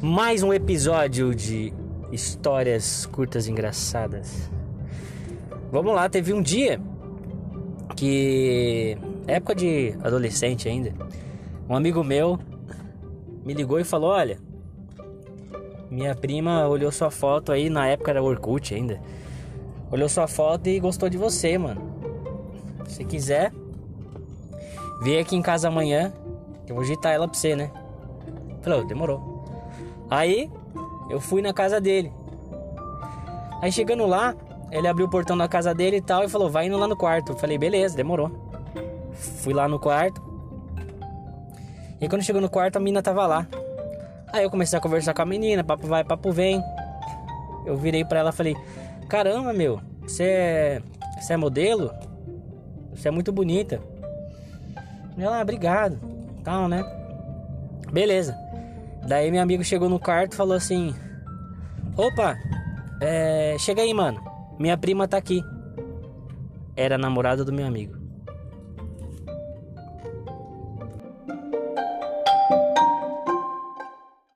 mais um episódio de histórias curtas engraçadas. Vamos lá, teve um dia que época de adolescente ainda, um amigo meu me ligou e falou: "Olha, minha prima olhou sua foto aí na época era Orkut ainda. Olhou sua foto e gostou de você, mano. Se quiser, vem aqui em casa amanhã, eu vou agitar ela pra você, né?" Falou, demorou. Aí eu fui na casa dele. Aí chegando lá, ele abriu o portão da casa dele e tal e falou: "Vai indo lá no quarto". Eu falei: "Beleza, demorou". Fui lá no quarto. E quando chegou no quarto, a mina tava lá. Aí eu comecei a conversar com a menina, papo vai, papo vem. Eu virei para ela e falei: "Caramba, meu, você é, você é modelo? Você é muito bonita". Ela, ah, obrigado. Tal, né? Beleza. Daí meu amigo chegou no quarto e falou assim: Opa, é, chega aí, mano. Minha prima tá aqui. Era a namorada do meu amigo.